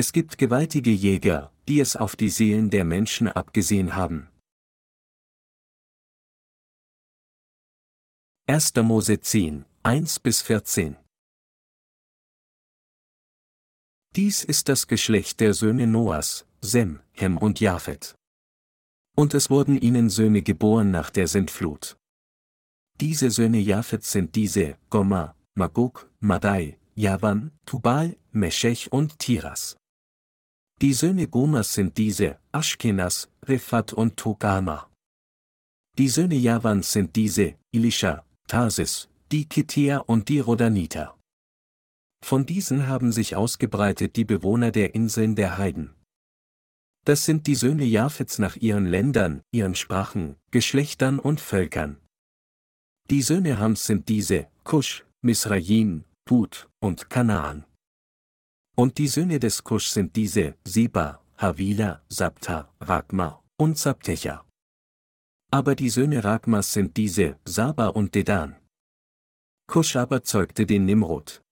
Es gibt gewaltige Jäger, die es auf die Seelen der Menschen abgesehen haben. 1. Mose 10, 1 bis 14 Dies ist das Geschlecht der Söhne Noahs, Sem, Hem und Japhet. Und es wurden ihnen Söhne geboren nach der Sintflut. Diese Söhne Japhets sind diese, Gomma, Magog, Madai, Javan, Tubal, Meshech und Tiras. Die Söhne Gomas sind diese, Aschkenas, Rephat und Togama. Die Söhne Javans sind diese, Elisha, Tarsis, die Kitea und die Rodaniter. Von diesen haben sich ausgebreitet die Bewohner der Inseln der Heiden. Das sind die Söhne Japhets nach ihren Ländern, ihren Sprachen, Geschlechtern und Völkern. Die Söhne Hams sind diese, Kusch, Misraim, Put und Kanaan. Und die Söhne des Kusch sind diese, Seba, Havila, Sabta, Ragma und Sabtecha. Aber die Söhne Ragmas sind diese, Saba und Dedan. Kusch aber zeugte den Nimrod.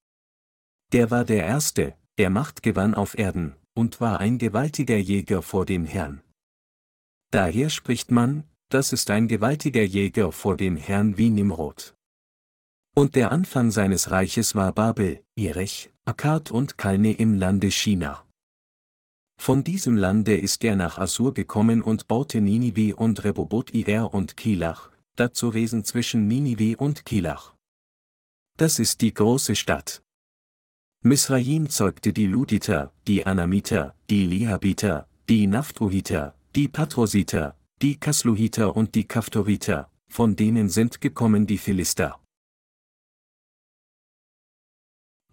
Der war der Erste, der Macht gewann auf Erden, und war ein gewaltiger Jäger vor dem Herrn. Daher spricht man, das ist ein gewaltiger Jäger vor dem Herrn wie Nimrod. Und der Anfang seines Reiches war Babel, Erech, Akkad und Kalne im Lande China. Von diesem Lande ist er nach Assur gekommen und baute Ninive und Rebobot Ir und Kilach, dazu Wesen zwischen Ninive und Kilach. Das ist die große Stadt. Misraim zeugte die Luditer, die Anamiter, die Lihabiter, die Naphtuhiter, die Patrositer, die Kasluhiter und die Kaftoriter, von denen sind gekommen die Philister.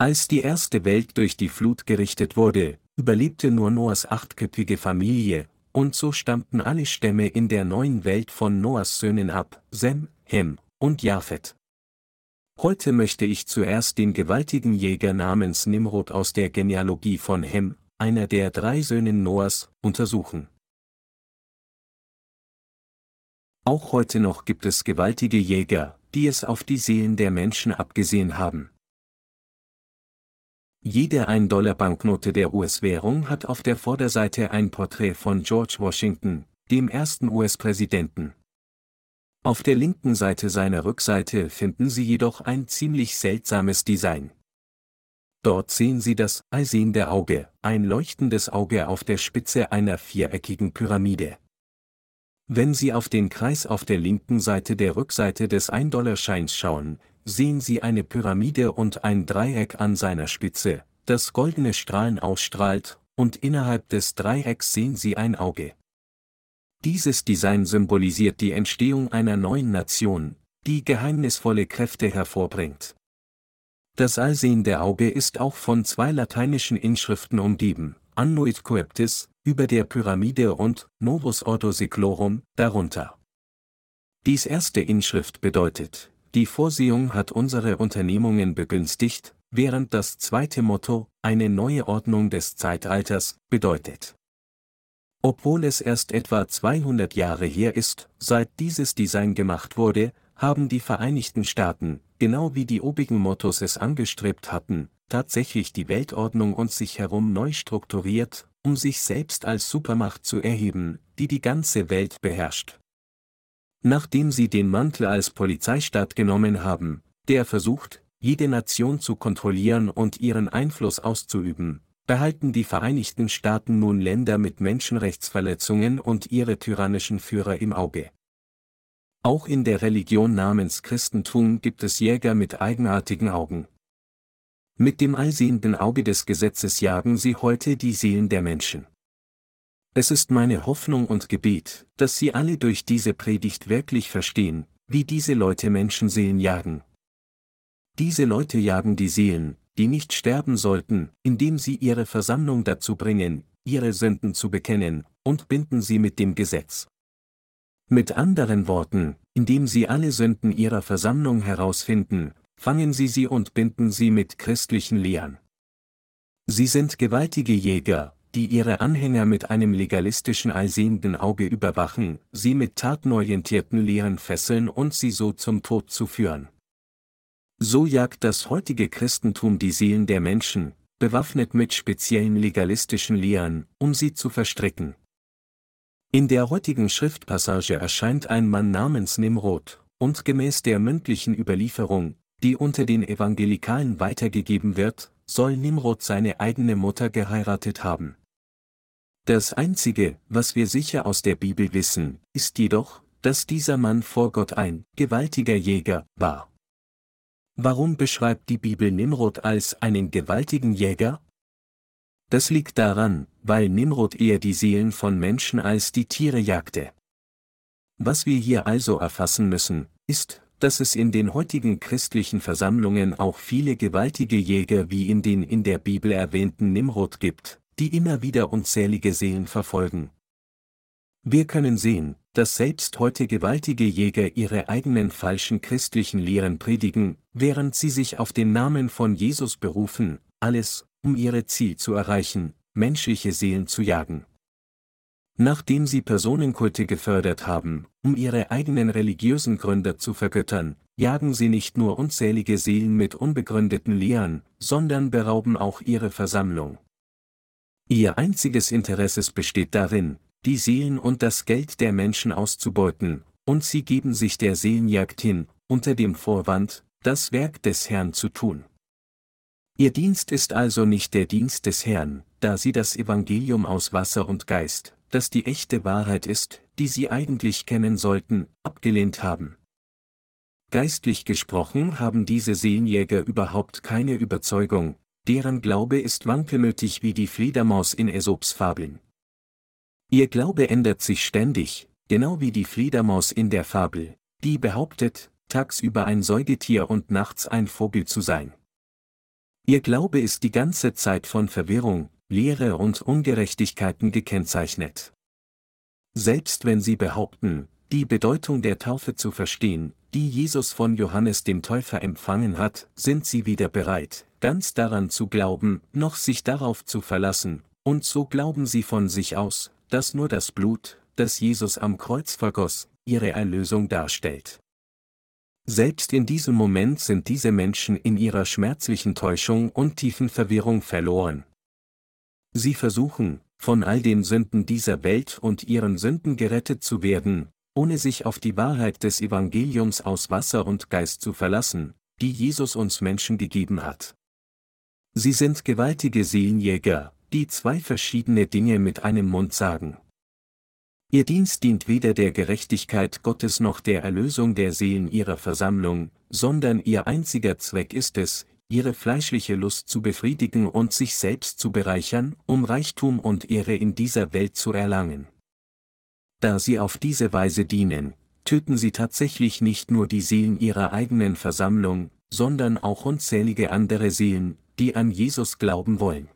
Als die erste Welt durch die Flut gerichtet wurde, überlebte nur Noahs achtköpfige Familie, und so stammten alle Stämme in der neuen Welt von Noahs Söhnen ab, Sem, Hem und Japhet. Heute möchte ich zuerst den gewaltigen Jäger namens Nimrod aus der Genealogie von Hem, einer der drei Söhne Noahs, untersuchen. Auch heute noch gibt es gewaltige Jäger, die es auf die Seelen der Menschen abgesehen haben. Jede 1-Dollar-Banknote der US-Währung hat auf der Vorderseite ein Porträt von George Washington, dem ersten US-Präsidenten. Auf der linken Seite seiner Rückseite finden Sie jedoch ein ziemlich seltsames Design. Dort sehen Sie das Allsehende Auge, ein leuchtendes Auge auf der Spitze einer viereckigen Pyramide. Wenn Sie auf den Kreis auf der linken Seite der Rückseite des 1-Dollar-Scheins schauen, sehen Sie eine Pyramide und ein Dreieck an seiner Spitze, das goldene Strahlen ausstrahlt, und innerhalb des Dreiecks sehen Sie ein Auge. Dieses Design symbolisiert die Entstehung einer neuen Nation, die geheimnisvolle Kräfte hervorbringt. Das allsehende Auge ist auch von zwei lateinischen Inschriften umgeben, Annuit Coeptis, über der Pyramide und Novus Ordo Seclorum, darunter. Dies erste Inschrift bedeutet, die Vorsehung hat unsere Unternehmungen begünstigt, während das zweite Motto, eine neue Ordnung des Zeitalters, bedeutet. Obwohl es erst etwa 200 Jahre her ist, seit dieses Design gemacht wurde, haben die Vereinigten Staaten, genau wie die obigen Mottos es angestrebt hatten, tatsächlich die Weltordnung und sich herum neu strukturiert, um sich selbst als Supermacht zu erheben, die die ganze Welt beherrscht. Nachdem sie den Mantel als Polizeistaat genommen haben, der versucht, jede Nation zu kontrollieren und ihren Einfluss auszuüben, behalten die Vereinigten Staaten nun Länder mit Menschenrechtsverletzungen und ihre tyrannischen Führer im Auge. Auch in der Religion namens Christentum gibt es Jäger mit eigenartigen Augen. Mit dem allsehenden Auge des Gesetzes jagen sie heute die Seelen der Menschen. Es ist meine Hoffnung und Gebet, dass Sie alle durch diese Predigt wirklich verstehen, wie diese Leute Menschenseelen jagen. Diese Leute jagen die Seelen, die nicht sterben sollten, indem sie ihre Versammlung dazu bringen, ihre Sünden zu bekennen, und binden sie mit dem Gesetz. Mit anderen Worten, indem sie alle Sünden ihrer Versammlung herausfinden, fangen sie sie und binden sie mit christlichen Lehren. Sie sind gewaltige Jäger, die ihre Anhänger mit einem legalistischen allsehenden Auge überwachen, sie mit tatenorientierten Lehren fesseln und sie so zum Tod zu führen. So jagt das heutige Christentum die Seelen der Menschen, bewaffnet mit speziellen legalistischen Lehren, um sie zu verstricken. In der heutigen Schriftpassage erscheint ein Mann namens Nimrod, und gemäß der mündlichen Überlieferung, die unter den Evangelikalen weitergegeben wird, soll Nimrod seine eigene Mutter geheiratet haben. Das Einzige, was wir sicher aus der Bibel wissen, ist jedoch, dass dieser Mann vor Gott ein gewaltiger Jäger war. Warum beschreibt die Bibel Nimrod als einen gewaltigen Jäger? Das liegt daran, weil Nimrod eher die Seelen von Menschen als die Tiere jagte. Was wir hier also erfassen müssen, ist, dass es in den heutigen christlichen Versammlungen auch viele gewaltige Jäger wie in den in der Bibel erwähnten Nimrod gibt, die immer wieder unzählige Seelen verfolgen. Wir können sehen, dass selbst heute gewaltige Jäger ihre eigenen falschen christlichen Lehren predigen, während sie sich auf den Namen von Jesus berufen, alles, um ihre Ziel zu erreichen, menschliche Seelen zu jagen. Nachdem sie Personenkulte gefördert haben, um ihre eigenen religiösen Gründer zu vergöttern, jagen sie nicht nur unzählige Seelen mit unbegründeten Lehren, sondern berauben auch ihre Versammlung. Ihr einziges Interesse besteht darin, die Seelen und das Geld der Menschen auszubeuten, und sie geben sich der Seelenjagd hin, unter dem Vorwand, das Werk des Herrn zu tun. Ihr Dienst ist also nicht der Dienst des Herrn, da sie das Evangelium aus Wasser und Geist, das die echte Wahrheit ist, die sie eigentlich kennen sollten, abgelehnt haben. Geistlich gesprochen haben diese Seelenjäger überhaupt keine Überzeugung, deren Glaube ist wankelmütig wie die Fledermaus in Aesops Fabeln. Ihr Glaube ändert sich ständig, genau wie die Fledermaus in der Fabel, die behauptet, tagsüber ein Säugetier und nachts ein Vogel zu sein. Ihr Glaube ist die ganze Zeit von Verwirrung, Leere und Ungerechtigkeiten gekennzeichnet. Selbst wenn sie behaupten, die Bedeutung der Taufe zu verstehen, die Jesus von Johannes dem Täufer empfangen hat, sind sie weder bereit, ganz daran zu glauben, noch sich darauf zu verlassen, und so glauben sie von sich aus, dass nur das Blut, das Jesus am Kreuz vergoss, ihre Erlösung darstellt. Selbst in diesem Moment sind diese Menschen in ihrer schmerzlichen Täuschung und tiefen Verwirrung verloren. Sie versuchen, von all den Sünden dieser Welt und ihren Sünden gerettet zu werden, ohne sich auf die Wahrheit des Evangeliums aus Wasser und Geist zu verlassen, die Jesus uns Menschen gegeben hat. Sie sind gewaltige Seelenjäger, die zwei verschiedene Dinge mit einem Mund sagen. Ihr Dienst dient weder der Gerechtigkeit Gottes noch der Erlösung der Seelen ihrer Versammlung, sondern ihr einziger Zweck ist es, ihre fleischliche Lust zu befriedigen und sich selbst zu bereichern, um Reichtum und Ehre in dieser Welt zu erlangen. Da sie auf diese Weise dienen, töten sie tatsächlich nicht nur die Seelen ihrer eigenen Versammlung, sondern auch unzählige andere Seelen, die an Jesus glauben wollen.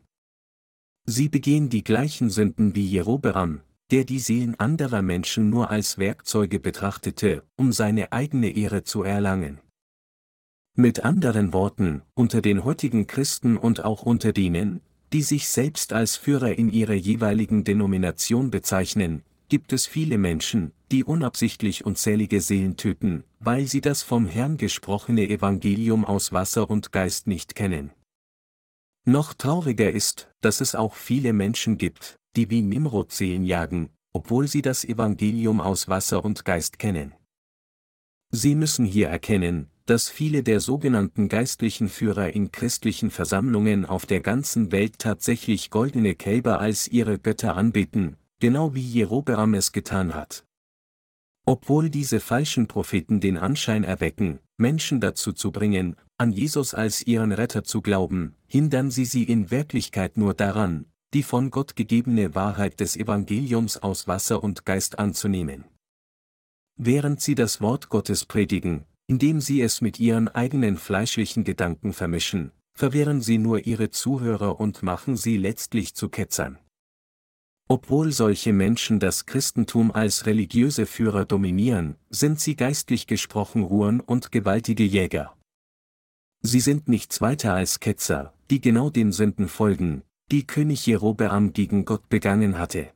Sie begehen die gleichen Sünden wie Jerobeam, der die Seelen anderer Menschen nur als Werkzeuge betrachtete, um seine eigene Ehre zu erlangen. Mit anderen Worten, unter den heutigen Christen und auch unter denen, die sich selbst als Führer in ihrer jeweiligen Denomination bezeichnen, gibt es viele Menschen, die unabsichtlich unzählige Seelen töten, weil sie das vom Herrn gesprochene Evangelium aus Wasser und Geist nicht kennen. Noch trauriger ist, dass es auch viele Menschen gibt, die wie Nimrod Seelen jagen, obwohl sie das Evangelium aus Wasser und Geist kennen. Sie müssen hier erkennen, dass viele der sogenannten geistlichen Führer in christlichen Versammlungen auf der ganzen Welt tatsächlich goldene Kälber als ihre Götter anbeten, genau wie Jerobeam es getan hat. Obwohl diese falschen Propheten den Anschein erwecken, Menschen dazu zu bringen, an Jesus als ihren Retter zu glauben, hindern sie sie in Wirklichkeit nur daran, die von Gott gegebene Wahrheit des Evangeliums aus Wasser und Geist anzunehmen. Während sie das Wort Gottes predigen, indem sie es mit ihren eigenen fleischlichen Gedanken vermischen, verwirren sie nur ihre Zuhörer und machen sie letztlich zu Ketzern. Obwohl solche Menschen das Christentum als religiöse Führer dominieren, sind sie geistlich gesprochen Ruhen und gewaltige Jäger. Sie sind nichts weiter als Ketzer, die genau den Sünden folgen, die König Jerobeam gegen Gott begangen hatte.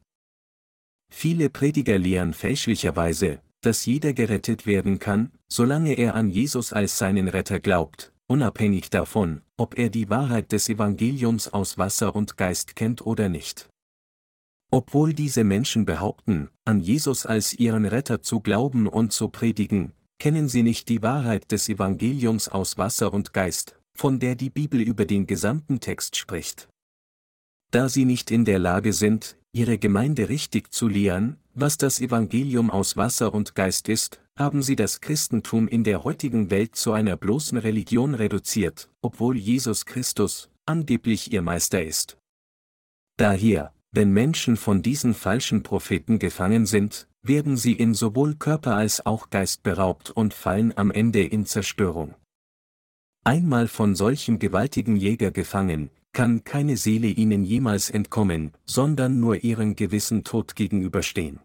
Viele Prediger lehren fälschlicherweise, dass jeder gerettet werden kann, solange er an Jesus als seinen Retter glaubt, unabhängig davon, ob er die Wahrheit des Evangeliums aus Wasser und Geist kennt oder nicht. Obwohl diese Menschen behaupten, an Jesus als ihren Retter zu glauben und zu predigen, kennen sie nicht die Wahrheit des Evangeliums aus Wasser und Geist, von der die Bibel über den gesamten Text spricht. Da sie nicht in der Lage sind, ihre Gemeinde richtig zu lehren, was das Evangelium aus Wasser und Geist ist, haben sie das Christentum in der heutigen Welt zu einer bloßen Religion reduziert, obwohl Jesus Christus angeblich ihr Meister ist. Daher, wenn Menschen von diesen falschen Propheten gefangen sind, werden sie in sowohl Körper als auch Geist beraubt und fallen am Ende in Zerstörung. Einmal von solchem gewaltigen Jäger gefangen, kann keine Seele ihnen jemals entkommen, sondern nur ihren gewissen Tod gegenüberstehen.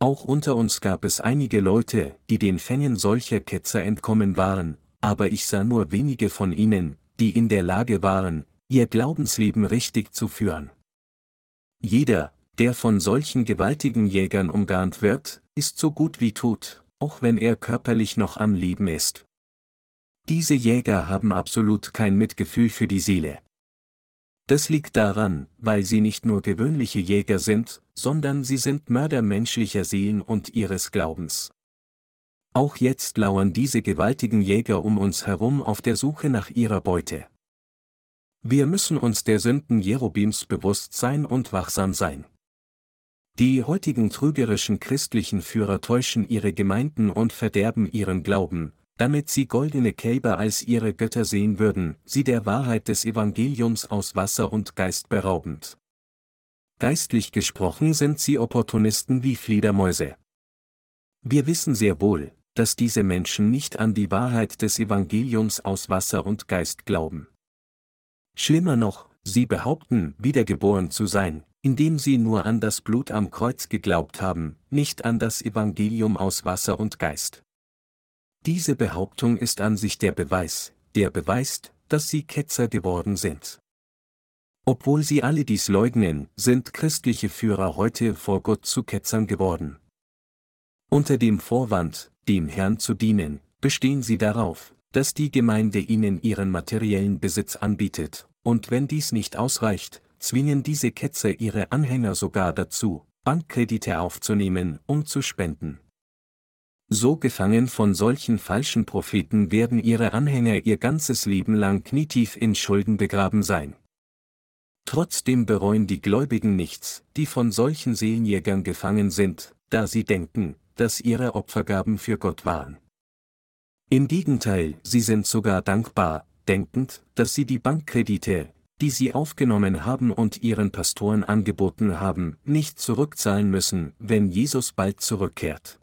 Auch unter uns gab es einige Leute, die den Fängen solcher Ketzer entkommen waren, aber ich sah nur wenige von ihnen, die in der Lage waren, ihr Glaubensleben richtig zu führen. Jeder, der von solchen gewaltigen Jägern umgarnt wird, ist so gut wie tot, auch wenn er körperlich noch am Leben ist. Diese Jäger haben absolut kein Mitgefühl für die Seele. Das liegt daran, weil sie nicht nur gewöhnliche Jäger sind, sondern sie sind Mörder menschlicher Seelen und ihres Glaubens. Auch jetzt lauern diese gewaltigen Jäger um uns herum auf der Suche nach ihrer Beute. Wir müssen uns der Sünden Jerobims bewusst sein und wachsam sein. Die heutigen trügerischen christlichen Führer täuschen ihre Gemeinden und verderben ihren Glauben, damit sie goldene Kälber als ihre Götter sehen würden, sie der Wahrheit des Evangeliums aus Wasser und Geist beraubend. Geistlich gesprochen sind sie Opportunisten wie Fledermäuse. Wir wissen sehr wohl, dass diese Menschen nicht an die Wahrheit des Evangeliums aus Wasser und Geist glauben. Schlimmer noch, sie behaupten, wiedergeboren zu sein, indem sie nur an das Blut am Kreuz geglaubt haben, nicht an das Evangelium aus Wasser und Geist. Diese Behauptung ist an sich der Beweis, der beweist, dass sie Ketzer geworden sind. Obwohl sie alle dies leugnen, sind christliche Führer heute vor Gott zu Ketzern geworden. Unter dem Vorwand, dem Herrn zu dienen, bestehen sie darauf, dass die Gemeinde ihnen ihren materiellen Besitz anbietet, und wenn dies nicht ausreicht, zwingen diese Ketzer ihre Anhänger sogar dazu, Bankkredite aufzunehmen, um zu spenden. So gefangen von solchen falschen Propheten werden ihre Anhänger ihr ganzes Leben lang knietief in Schulden begraben sein. Trotzdem bereuen die Gläubigen nichts, die von solchen Seelenjägern gefangen sind, da sie denken, dass ihre Opfergaben für Gott waren. Im Gegenteil, sie sind sogar dankbar, denkend, dass sie die Bankkredite, die sie aufgenommen haben und ihren Pastoren angeboten haben, nicht zurückzahlen müssen, wenn Jesus bald zurückkehrt.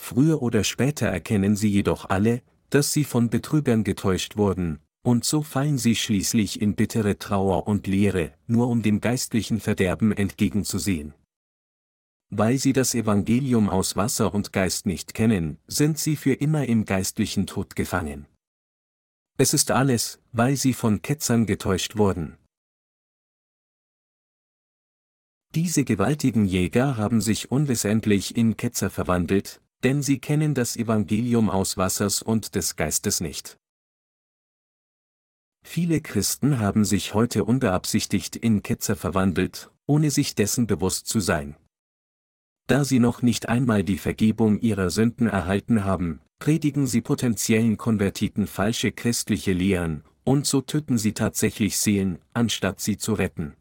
Früher oder später erkennen sie jedoch alle, dass sie von Betrügern getäuscht wurden, und so fallen sie schließlich in bittere Trauer und Leere, nur um dem geistlichen Verderben entgegenzusehen. Weil sie das Evangelium aus Wasser und Geist nicht kennen, sind sie für immer im geistlichen Tod gefangen. Es ist alles, weil sie von Ketzern getäuscht wurden. Diese gewaltigen Jäger haben sich unwissentlich in Ketzer verwandelt, denn sie kennen das Evangelium aus Wassers und des Geistes nicht. Viele Christen haben sich heute unbeabsichtigt in Ketzer verwandelt, ohne sich dessen bewusst zu sein. Da sie noch nicht einmal die Vergebung ihrer Sünden erhalten haben, predigen sie potenziellen Konvertiten falsche christliche Lehren, und so töten sie tatsächlich Seelen, anstatt sie zu retten.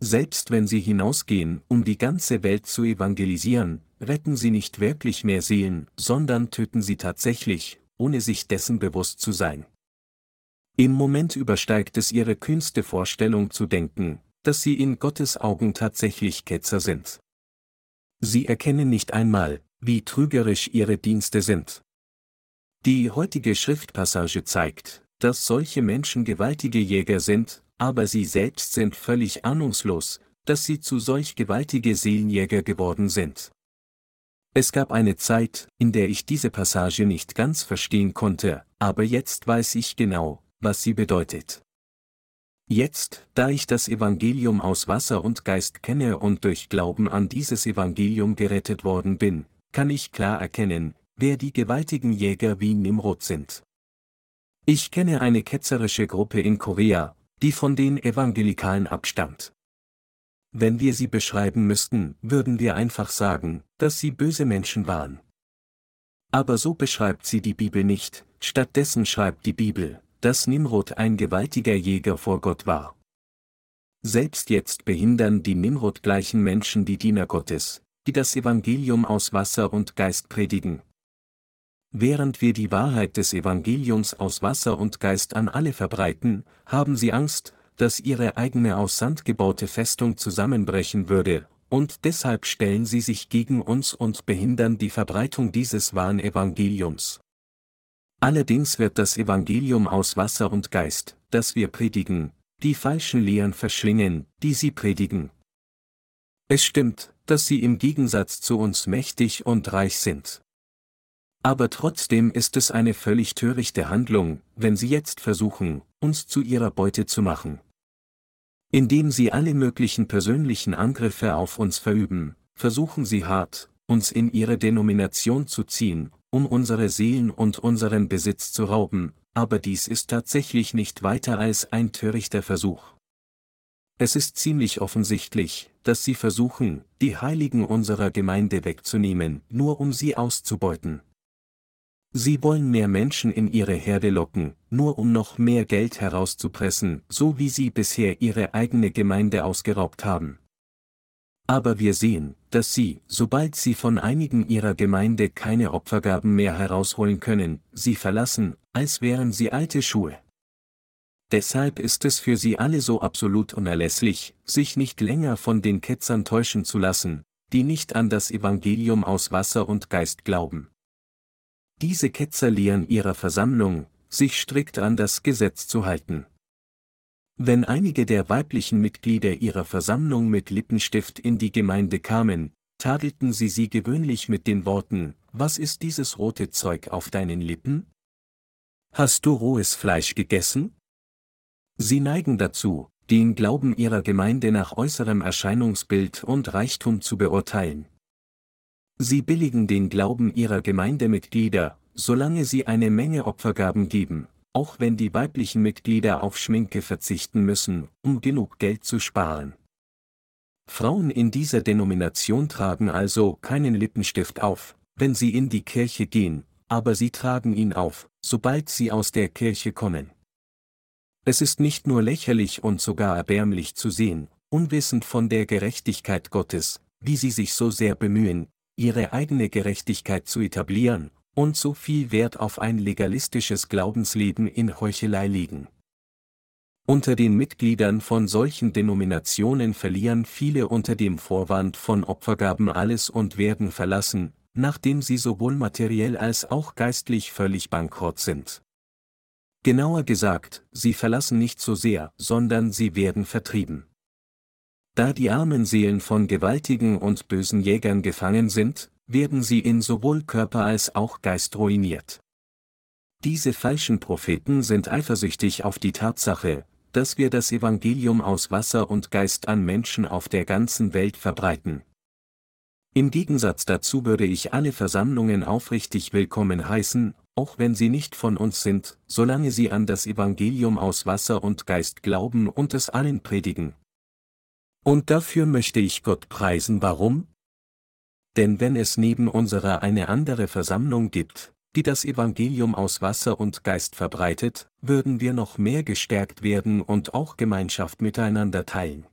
Selbst wenn sie hinausgehen, um die ganze Welt zu evangelisieren, retten sie nicht wirklich mehr Seelen, sondern töten sie tatsächlich, ohne sich dessen bewusst zu sein. Im Moment übersteigt es ihre kühnste Vorstellung zu denken, dass sie in Gottes Augen tatsächlich Ketzer sind. Sie erkennen nicht einmal, wie trügerisch ihre Dienste sind. Die heutige Schriftpassage zeigt, dass solche Menschen gewaltige Jäger sind, aber sie selbst sind völlig ahnungslos, dass sie zu solch gewaltige Seelenjäger geworden sind. Es gab eine Zeit, in der ich diese Passage nicht ganz verstehen konnte, aber jetzt weiß ich genau, was sie bedeutet. Jetzt, da ich das Evangelium aus Wasser und Geist kenne und durch Glauben an dieses Evangelium gerettet worden bin, kann ich klar erkennen, wer die gewaltigen Jäger wie Nimrod sind. Ich kenne eine ketzerische Gruppe in Korea, die von den Evangelikalen abstammt. Wenn wir sie beschreiben müssten, würden wir einfach sagen, dass sie böse Menschen waren. Aber so beschreibt sie die Bibel nicht, stattdessen schreibt die Bibel, dass Nimrod ein gewaltiger Jäger vor Gott war. Selbst jetzt behindern die Nimrod-gleichen Menschen die Diener Gottes, die das Evangelium aus Wasser und Geist predigen. Während wir die Wahrheit des Evangeliums aus Wasser und Geist an alle verbreiten, haben sie Angst, dass ihre eigene aus Sand gebaute Festung zusammenbrechen würde, und deshalb stellen sie sich gegen uns und behindern die Verbreitung dieses wahren Evangeliums. Allerdings wird das Evangelium aus Wasser und Geist, das wir predigen, die falschen Lehren verschlingen, die sie predigen. Es stimmt, dass sie im Gegensatz zu uns mächtig und reich sind. Aber trotzdem ist es eine völlig törichte Handlung, wenn sie jetzt versuchen, uns zu ihrer Beute zu machen. Indem sie alle möglichen persönlichen Angriffe auf uns verüben, versuchen sie hart, uns in ihre Denomination zu ziehen, um unsere Seelen und unseren Besitz zu rauben, aber dies ist tatsächlich nicht weiter als ein törichter Versuch. Es ist ziemlich offensichtlich, dass sie versuchen, die Heiligen unserer Gemeinde wegzunehmen, nur um sie auszubeuten. Sie wollen mehr Menschen in ihre Herde locken, nur um noch mehr Geld herauszupressen, so wie sie bisher ihre eigene Gemeinde ausgeraubt haben. Aber wir sehen, dass sie, sobald sie von einigen ihrer Gemeinde keine Opfergaben mehr herausholen können, sie verlassen, als wären sie alte Schuhe. Deshalb ist es für sie alle so absolut unerlässlich, sich nicht länger von den Ketzern täuschen zu lassen, die nicht an das Evangelium aus Wasser und Geist glauben. Diese Ketzer lehren ihrer Versammlung, sich strikt an das Gesetz zu halten. Wenn einige der weiblichen Mitglieder ihrer Versammlung mit Lippenstift in die Gemeinde kamen, tadelten sie sie gewöhnlich mit den Worten, was ist dieses rote Zeug auf deinen Lippen? Hast du rohes Fleisch gegessen? Sie neigen dazu, den Glauben ihrer Gemeinde nach äußerem Erscheinungsbild und Reichtum zu beurteilen. Sie billigen den Glauben ihrer Gemeindemitglieder, solange sie eine Menge Opfergaben geben, auch wenn die weiblichen Mitglieder auf Schminke verzichten müssen, um genug Geld zu sparen. Frauen in dieser Denomination tragen also keinen Lippenstift auf, wenn sie in die Kirche gehen, aber sie tragen ihn auf, sobald sie aus der Kirche kommen. Es ist nicht nur lächerlich und sogar erbärmlich zu sehen, unwissend von der Gerechtigkeit Gottes, wie sie sich so sehr bemühen, ihre eigene Gerechtigkeit zu etablieren, und so viel Wert auf ein legalistisches Glaubensleben in Heuchelei legen. Unter den Mitgliedern von solchen Denominationen verlieren viele unter dem Vorwand von Opfergaben alles und werden verlassen, nachdem sie sowohl materiell als auch geistlich völlig bankrott sind. Genauer gesagt, sie verlassen nicht so sehr, sondern sie werden vertrieben. Da die armen Seelen von gewaltigen und bösen Jägern gefangen sind, werden sie in sowohl Körper als auch Geist ruiniert. Diese falschen Propheten sind eifersüchtig auf die Tatsache, dass wir das Evangelium aus Wasser und Geist an Menschen auf der ganzen Welt verbreiten. Im Gegensatz dazu würde ich alle Versammlungen aufrichtig willkommen heißen, auch wenn sie nicht von uns sind, solange sie an das Evangelium aus Wasser und Geist glauben und es allen predigen. Und dafür möchte ich Gott preisen, warum? Denn wenn es neben unserer eine andere Versammlung gibt, die das Evangelium aus Wasser und Geist verbreitet, würden wir noch mehr gestärkt werden und auch Gemeinschaft miteinander teilen.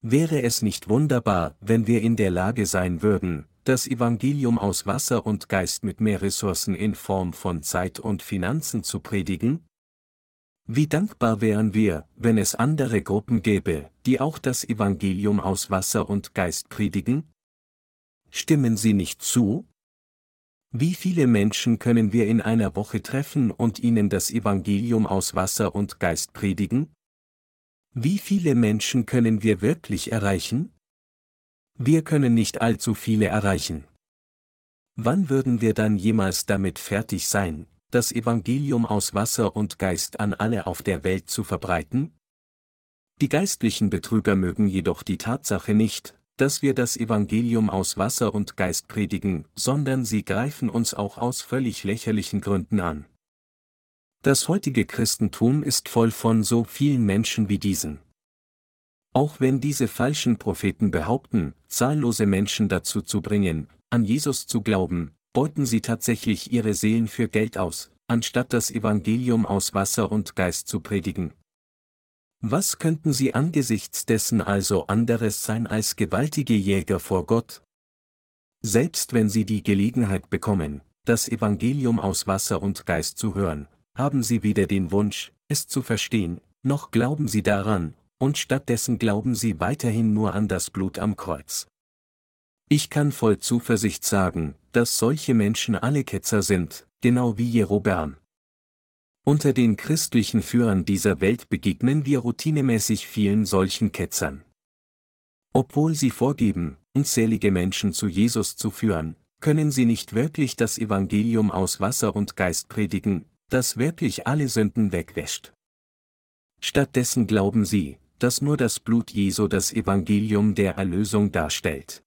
Wäre es nicht wunderbar, wenn wir in der Lage sein würden, das Evangelium aus Wasser und Geist mit mehr Ressourcen in Form von Zeit und Finanzen zu predigen? Wie dankbar wären wir, wenn es andere Gruppen gäbe, die auch das Evangelium aus Wasser und Geist predigen? Stimmen Sie nicht zu? Wie viele Menschen können wir in einer Woche treffen und ihnen das Evangelium aus Wasser und Geist predigen? Wie viele Menschen können wir wirklich erreichen? Wir können nicht allzu viele erreichen. Wann würden wir dann jemals damit fertig sein, das Evangelium aus Wasser und Geist an alle auf der Welt zu verbreiten? Die geistlichen Betrüger mögen jedoch die Tatsache nicht, dass wir das Evangelium aus Wasser und Geist predigen, sondern sie greifen uns auch aus völlig lächerlichen Gründen an. Das heutige Christentum ist voll von so vielen Menschen wie diesen. Auch wenn diese falschen Propheten behaupten, zahllose Menschen dazu zu bringen, an Jesus zu glauben, beuten sie tatsächlich ihre Seelen für Geld aus, anstatt das Evangelium aus Wasser und Geist zu predigen. Was könnten sie angesichts dessen also anderes sein als gewaltige Jäger vor Gott? Selbst wenn sie die Gelegenheit bekommen, das Evangelium aus Wasser und Geist zu hören, haben sie weder den Wunsch, es zu verstehen, noch glauben sie daran, und stattdessen glauben sie weiterhin nur an das Blut am Kreuz. Ich kann voll Zuversicht sagen, dass solche Menschen alle Ketzer sind, genau wie Jerobeam. Unter den christlichen Führern dieser Welt begegnen wir routinemäßig vielen solchen Ketzern. Obwohl sie vorgeben, unzählige Menschen zu Jesus zu führen, können sie nicht wirklich das Evangelium aus Wasser und Geist predigen, das wirklich alle Sünden wegwäscht. Stattdessen glauben sie, dass nur das Blut Jesu das Evangelium der Erlösung darstellt.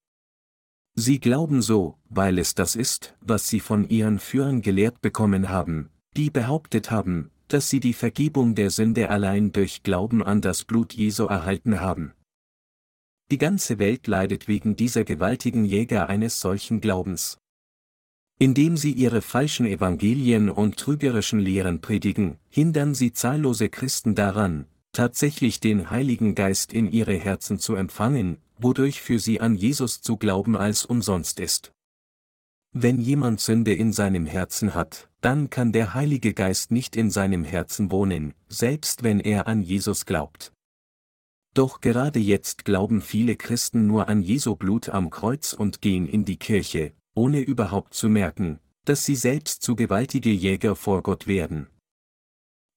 Sie glauben so, weil es das ist, was sie von ihren Führern gelehrt bekommen haben, die behauptet haben, dass sie die Vergebung der Sünde allein durch Glauben an das Blut Jesu erhalten haben. Die ganze Welt leidet wegen dieser gewaltigen Jäger eines solchen Glaubens. Indem sie ihre falschen Evangelien und trügerischen Lehren predigen, hindern sie zahllose Christen daran, tatsächlich den Heiligen Geist in ihre Herzen zu empfangen, wodurch für sie an Jesus zu glauben als umsonst ist. Wenn jemand Sünde in seinem Herzen hat, dann kann der Heilige Geist nicht in seinem Herzen wohnen, selbst wenn er an Jesus glaubt. Doch gerade jetzt glauben viele Christen nur an Jesu Blut am Kreuz und gehen in die Kirche, ohne überhaupt zu merken, dass sie selbst zu gewaltige Jäger vor Gott werden.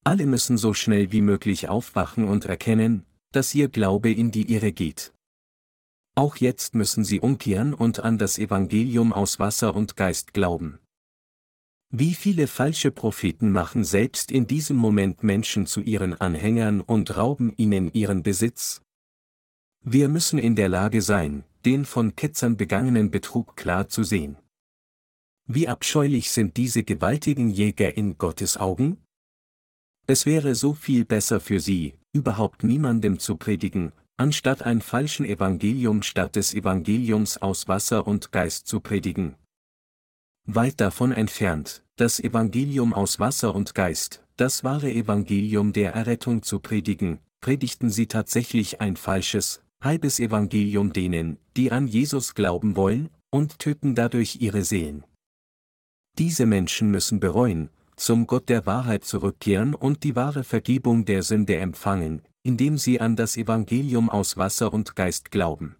Alle müssen so schnell wie möglich aufwachen und erkennen, dass ihr Glaube in die Irre geht. Auch jetzt müssen sie umkehren und an das Evangelium aus Wasser und Geist glauben. Wie viele falsche Propheten machen selbst in diesem Moment Menschen zu ihren Anhängern und rauben ihnen ihren Besitz? Wir müssen in der Lage sein, den von Ketzern begangenen Betrug klar zu sehen. Wie abscheulich sind diese gewaltigen Jäger in Gottes Augen? Es wäre so viel besser für sie, überhaupt niemandem zu predigen, anstatt ein falschen Evangelium statt des Evangeliums aus Wasser und Geist zu predigen. Weit davon entfernt, das Evangelium aus Wasser und Geist, das wahre Evangelium der Errettung zu predigen, predigten sie tatsächlich ein falsches, halbes Evangelium denen, die an Jesus glauben wollen, und töten dadurch ihre Seelen. Diese Menschen müssen bereuen, zum Gott der Wahrheit zurückkehren und die wahre Vergebung der Sünde empfangen, indem sie an das Evangelium aus Wasser und Geist glauben.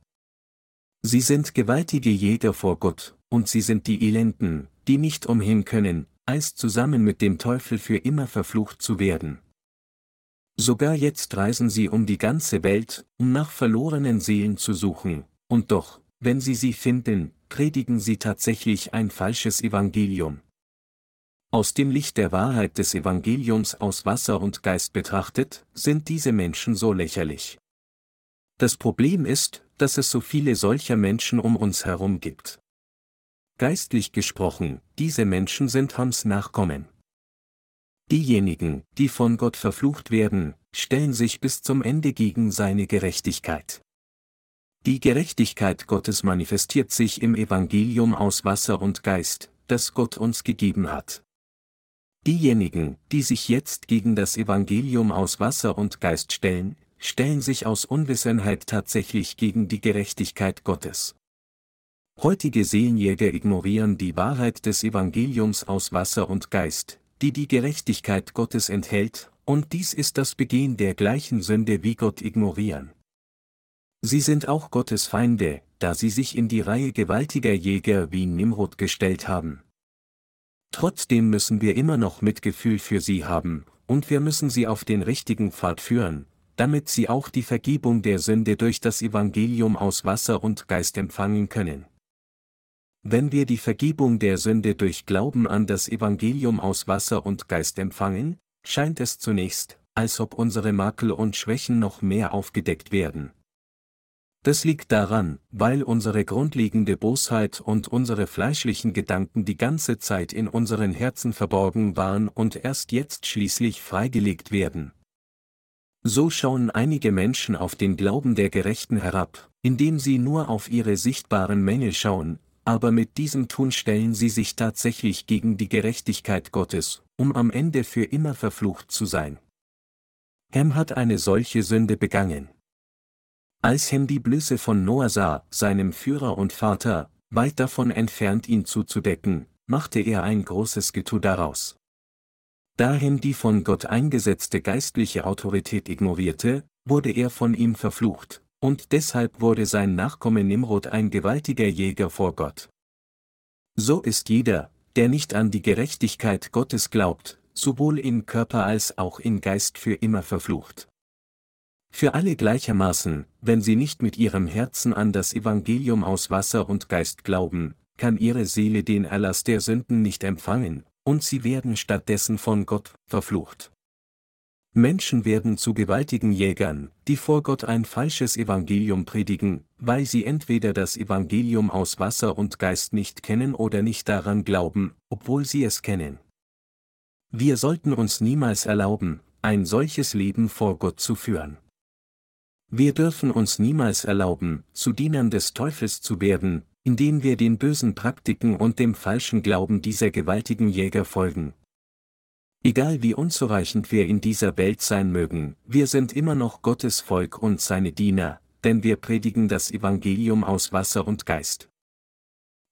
Sie sind gewaltige Jäger vor Gott, und sie sind die Elenden, die nicht umhin können, als zusammen mit dem Teufel für immer verflucht zu werden. Sogar jetzt reisen sie um die ganze Welt, um nach verlorenen Seelen zu suchen, und doch, wenn sie sie finden, predigen sie tatsächlich ein falsches Evangelium. Aus dem Licht der Wahrheit des Evangeliums aus Wasser und Geist betrachtet, sind diese Menschen so lächerlich. Das Problem ist, dass es so viele solcher Menschen um uns herum gibt. Geistlich gesprochen, diese Menschen sind Hans Nachkommen. Diejenigen, die von Gott verflucht werden, stellen sich bis zum Ende gegen seine Gerechtigkeit. Die Gerechtigkeit Gottes manifestiert sich im Evangelium aus Wasser und Geist, das Gott uns gegeben hat. Diejenigen, die sich jetzt gegen das Evangelium aus Wasser und Geist stellen, stellen sich aus Unwissenheit tatsächlich gegen die Gerechtigkeit Gottes. Heutige Seelenjäger ignorieren die Wahrheit des Evangeliums aus Wasser und Geist, die die Gerechtigkeit Gottes enthält, und dies ist das Begehen der gleichen Sünde wie Gott ignorieren. Sie sind auch Gottes Feinde, da sie sich in die Reihe gewaltiger Jäger wie Nimrod gestellt haben. Trotzdem müssen wir immer noch Mitgefühl für sie haben, und wir müssen sie auf den richtigen Pfad führen, damit sie auch die Vergebung der Sünde durch das Evangelium aus Wasser und Geist empfangen können. Wenn wir die Vergebung der Sünde durch Glauben an das Evangelium aus Wasser und Geist empfangen, scheint es zunächst, als ob unsere Makel und Schwächen noch mehr aufgedeckt werden. Das liegt daran, weil unsere grundlegende Bosheit und unsere fleischlichen Gedanken die ganze Zeit in unseren Herzen verborgen waren und erst jetzt schließlich freigelegt werden. So schauen einige Menschen auf den Glauben der Gerechten herab, indem sie nur auf ihre sichtbaren Mängel schauen, aber mit diesem Tun stellen sie sich tatsächlich gegen die Gerechtigkeit Gottes, um am Ende für immer verflucht zu sein. Hem hat eine solche Sünde begangen. Als Hem die Blöße von Noah sah, seinem Führer und Vater, weit davon entfernt ihn zuzudecken, machte er ein großes Getue daraus. Da Hem die von Gott eingesetzte geistliche Autorität ignorierte, wurde er von ihm verflucht, und deshalb wurde sein Nachkomme Nimrod ein gewaltiger Jäger vor Gott. So ist jeder, der nicht an die Gerechtigkeit Gottes glaubt, sowohl in Körper als auch in Geist für immer verflucht. Für alle gleichermaßen, wenn sie nicht mit ihrem Herzen an das Evangelium aus Wasser und Geist glauben, kann ihre Seele den Erlass der Sünden nicht empfangen, und sie werden stattdessen von Gott verflucht. Menschen werden zu gewaltigen Jägern, die vor Gott ein falsches Evangelium predigen, weil sie entweder das Evangelium aus Wasser und Geist nicht kennen oder nicht daran glauben, obwohl sie es kennen. Wir sollten uns niemals erlauben, ein solches Leben vor Gott zu führen. Wir dürfen uns niemals erlauben, zu Dienern des Teufels zu werden, indem wir den bösen Praktiken und dem falschen Glauben dieser gewaltigen Jäger folgen. Egal wie unzureichend wir in dieser Welt sein mögen, wir sind immer noch Gottes Volk und seine Diener, denn wir predigen das Evangelium aus Wasser und Geist.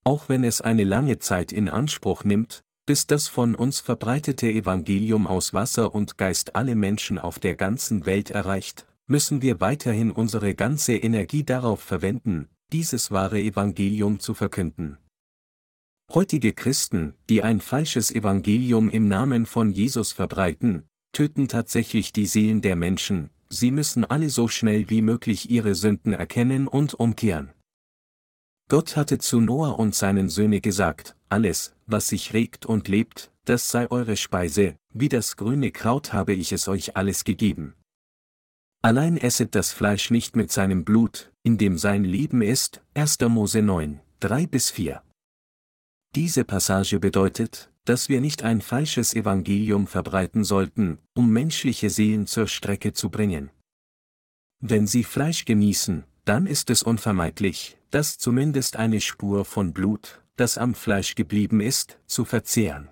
Auch wenn es eine lange Zeit in Anspruch nimmt, bis das von uns verbreitete Evangelium aus Wasser und Geist alle Menschen auf der ganzen Welt erreicht, müssen wir weiterhin unsere ganze Energie darauf verwenden, dieses wahre Evangelium zu verkünden. Heutige Christen, die ein falsches Evangelium im Namen von Jesus verbreiten, töten tatsächlich die Seelen der Menschen, sie müssen alle so schnell wie möglich ihre Sünden erkennen und umkehren. Gott hatte zu Noah und seinen Söhne gesagt, alles, was sich regt und lebt, das sei eure Speise, wie das grüne Kraut habe ich es euch alles gegeben. Allein esset das Fleisch nicht mit seinem Blut, in dem sein Leben ist, 1. Mose 9, 3 bis 4. Diese Passage bedeutet, dass wir nicht ein falsches Evangelium verbreiten sollten, um menschliche Seelen zur Strecke zu bringen. Wenn sie Fleisch genießen, dann ist es unvermeidlich, dass zumindest eine Spur von Blut, das am Fleisch geblieben ist, zu verzehren.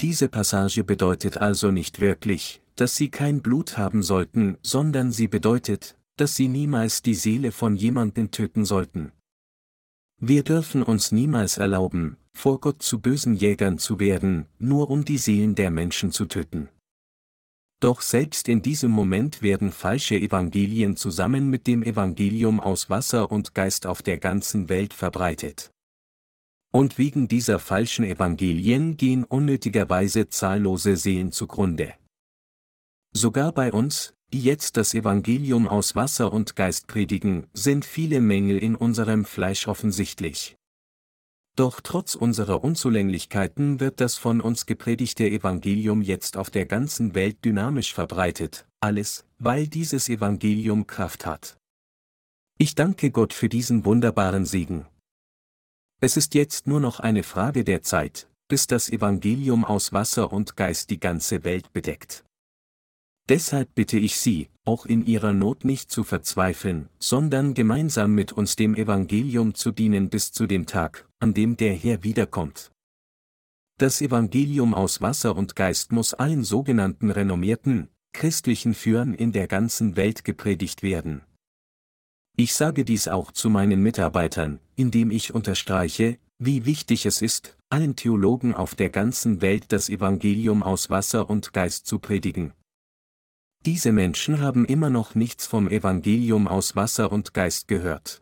Diese Passage bedeutet also nicht wirklich, dass sie kein Blut haben sollten, sondern sie bedeutet, dass sie niemals die Seele von jemandem töten sollten. Wir dürfen uns niemals erlauben, vor Gott zu bösen Jägern zu werden, nur um die Seelen der Menschen zu töten. Doch selbst in diesem Moment werden falsche Evangelien zusammen mit dem Evangelium aus Wasser und Geist auf der ganzen Welt verbreitet. Und wegen dieser falschen Evangelien gehen unnötigerweise zahllose Seelen zugrunde. Sogar bei uns, die jetzt das Evangelium aus Wasser und Geist predigen, sind viele Mängel in unserem Fleisch offensichtlich. Doch trotz unserer Unzulänglichkeiten wird das von uns gepredigte Evangelium jetzt auf der ganzen Welt dynamisch verbreitet, alles, weil dieses Evangelium Kraft hat. Ich danke Gott für diesen wunderbaren Segen. Es ist jetzt nur noch eine Frage der Zeit, bis das Evangelium aus Wasser und Geist die ganze Welt bedeckt. Deshalb bitte ich Sie, auch in Ihrer Not nicht zu verzweifeln, sondern gemeinsam mit uns dem Evangelium zu dienen bis zu dem Tag, an dem der Herr wiederkommt. Das Evangelium aus Wasser und Geist muss allen sogenannten renommierten, christlichen Führern in der ganzen Welt gepredigt werden. Ich sage dies auch zu meinen Mitarbeitern, indem ich unterstreiche, wie wichtig es ist, allen Theologen auf der ganzen Welt das Evangelium aus Wasser und Geist zu predigen. Diese Menschen haben immer noch nichts vom Evangelium aus Wasser und Geist gehört.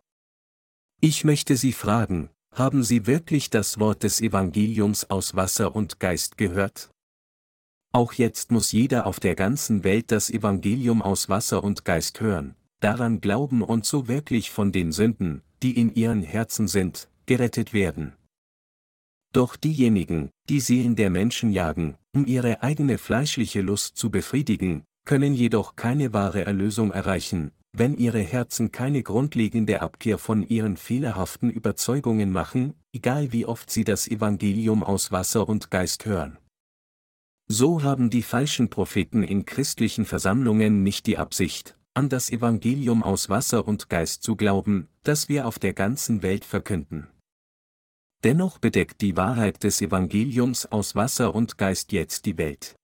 Ich möchte Sie fragen, haben Sie wirklich das Wort des Evangeliums aus Wasser und Geist gehört? Auch jetzt muss jeder auf der ganzen Welt das Evangelium aus Wasser und Geist hören, daran glauben und so wirklich von den Sünden, die in ihren Herzen sind, gerettet werden. Doch diejenigen, die Seelen der Menschen jagen, um ihre eigene fleischliche Lust zu befriedigen, können jedoch keine wahre Erlösung erreichen, wenn ihre Herzen keine grundlegende Abkehr von ihren fehlerhaften Überzeugungen machen, egal wie oft sie das Evangelium aus Wasser und Geist hören. So haben die falschen Propheten in christlichen Versammlungen nicht die Absicht, an das Evangelium aus Wasser und Geist zu glauben, das wir auf der ganzen Welt verkünden. Dennoch bedeckt die Wahrheit des Evangeliums aus Wasser und Geist jetzt die Welt.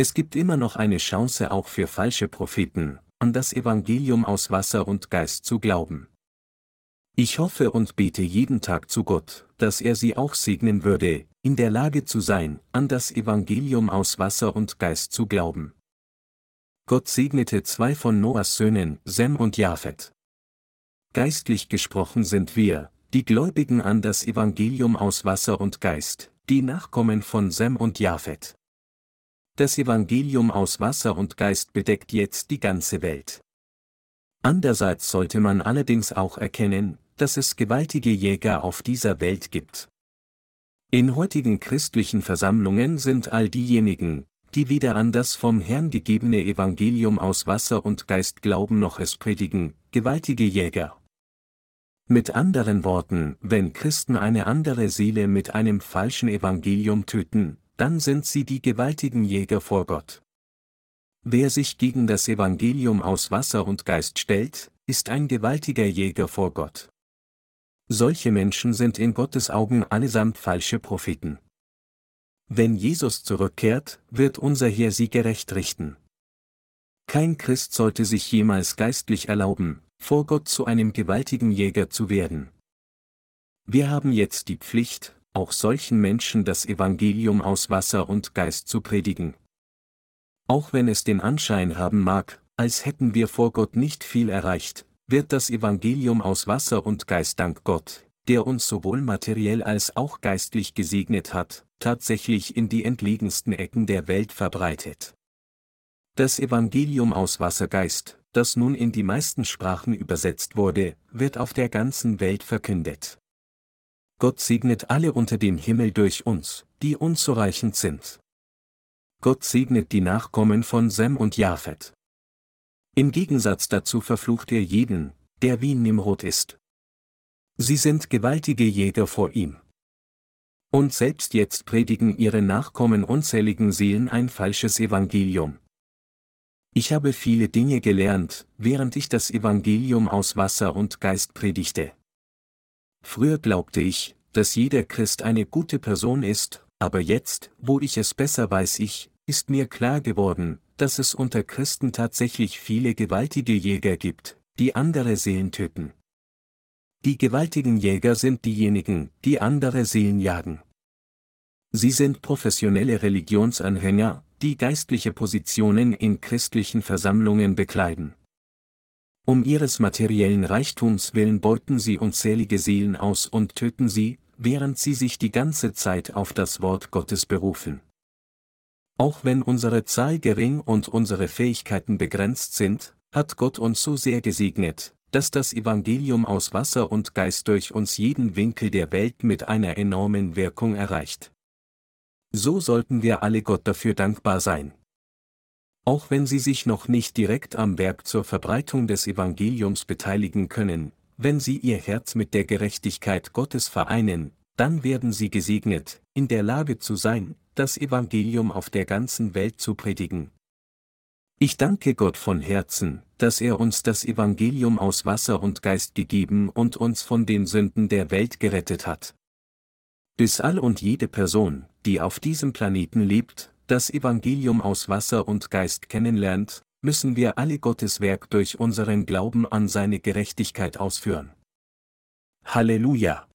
Es gibt immer noch eine Chance auch für falsche Propheten, an das Evangelium aus Wasser und Geist zu glauben. Ich hoffe und bete jeden Tag zu Gott, dass er sie auch segnen würde, in der Lage zu sein, an das Evangelium aus Wasser und Geist zu glauben. Gott segnete zwei von Noahs Söhnen, Sem und Japhet. Geistlich gesprochen sind wir, die Gläubigen an das Evangelium aus Wasser und Geist, die Nachkommen von Sem und Japhet. Das Evangelium aus Wasser und Geist bedeckt jetzt die ganze Welt. Andererseits sollte man allerdings auch erkennen, dass es gewaltige Jäger auf dieser Welt gibt. In heutigen christlichen Versammlungen sind all diejenigen, die weder an das vom Herrn gegebene Evangelium aus Wasser und Geist glauben noch es predigen, gewaltige Jäger. Mit anderen Worten, wenn Christen eine andere Seele mit einem falschen Evangelium töten, dann sind sie die gewaltigen Jäger vor Gott. Wer sich gegen das Evangelium aus Wasser und Geist stellt, ist ein gewaltiger Jäger vor Gott. Solche Menschen sind in Gottes Augen allesamt falsche Propheten. Wenn Jesus zurückkehrt, wird unser Herr sie gerecht richten. Kein Christ sollte sich jemals geistlich erlauben, vor Gott zu einem gewaltigen Jäger zu werden. Wir haben jetzt die Pflicht, auch solchen Menschen das Evangelium aus Wasser und Geist zu predigen. Auch wenn es den Anschein haben mag, als hätten wir vor Gott nicht viel erreicht, wird das Evangelium aus Wasser und Geist dank Gott, der uns sowohl materiell als auch geistlich gesegnet hat, tatsächlich in die entlegensten Ecken der Welt verbreitet. Das Evangelium aus Wassergeist, das nun in die meisten Sprachen übersetzt wurde, wird auf der ganzen Welt verkündet. Gott segnet alle unter dem Himmel durch uns, die unzureichend sind. Gott segnet die Nachkommen von Sem und Japhet. Im Gegensatz dazu verflucht er jeden, der wie Nimrod ist. Sie sind gewaltige Jäger vor ihm. Und selbst jetzt predigen ihre Nachkommen unzähligen Seelen ein falsches Evangelium. Ich habe viele Dinge gelernt, während ich das Evangelium aus Wasser und Geist predigte. Früher glaubte ich, dass jeder Christ eine gute Person ist, aber jetzt, wo ich es besser weiß ich, ist mir klar geworden, dass es unter Christen tatsächlich viele gewaltige Jäger gibt, die andere Seelen töten. Die gewaltigen Jäger sind diejenigen, die andere Seelen jagen. Sie sind professionelle Religionsanhänger, die geistliche Positionen in christlichen Versammlungen bekleiden. Um ihres materiellen Reichtums willen beuten sie unzählige Seelen aus und töten sie, während sie sich die ganze Zeit auf das Wort Gottes berufen. Auch wenn unsere Zahl gering und unsere Fähigkeiten begrenzt sind, hat Gott uns so sehr gesegnet, dass das Evangelium aus Wasser und Geist durch uns jeden Winkel der Welt mit einer enormen Wirkung erreicht. So sollten wir alle Gott dafür dankbar sein. Auch wenn sie sich noch nicht direkt am Werk zur Verbreitung des Evangeliums beteiligen können, wenn sie ihr Herz mit der Gerechtigkeit Gottes vereinen, dann werden sie gesegnet, in der Lage zu sein, das Evangelium auf der ganzen Welt zu predigen. Ich danke Gott von Herzen, dass er uns das Evangelium aus Wasser und Geist gegeben und uns von den Sünden der Welt gerettet hat. Bis all und jede Person, die auf diesem Planeten lebt, das Evangelium aus Wasser und Geist kennenlernt, müssen wir alle Gottes Werk durch unseren Glauben an seine Gerechtigkeit ausführen. Halleluja!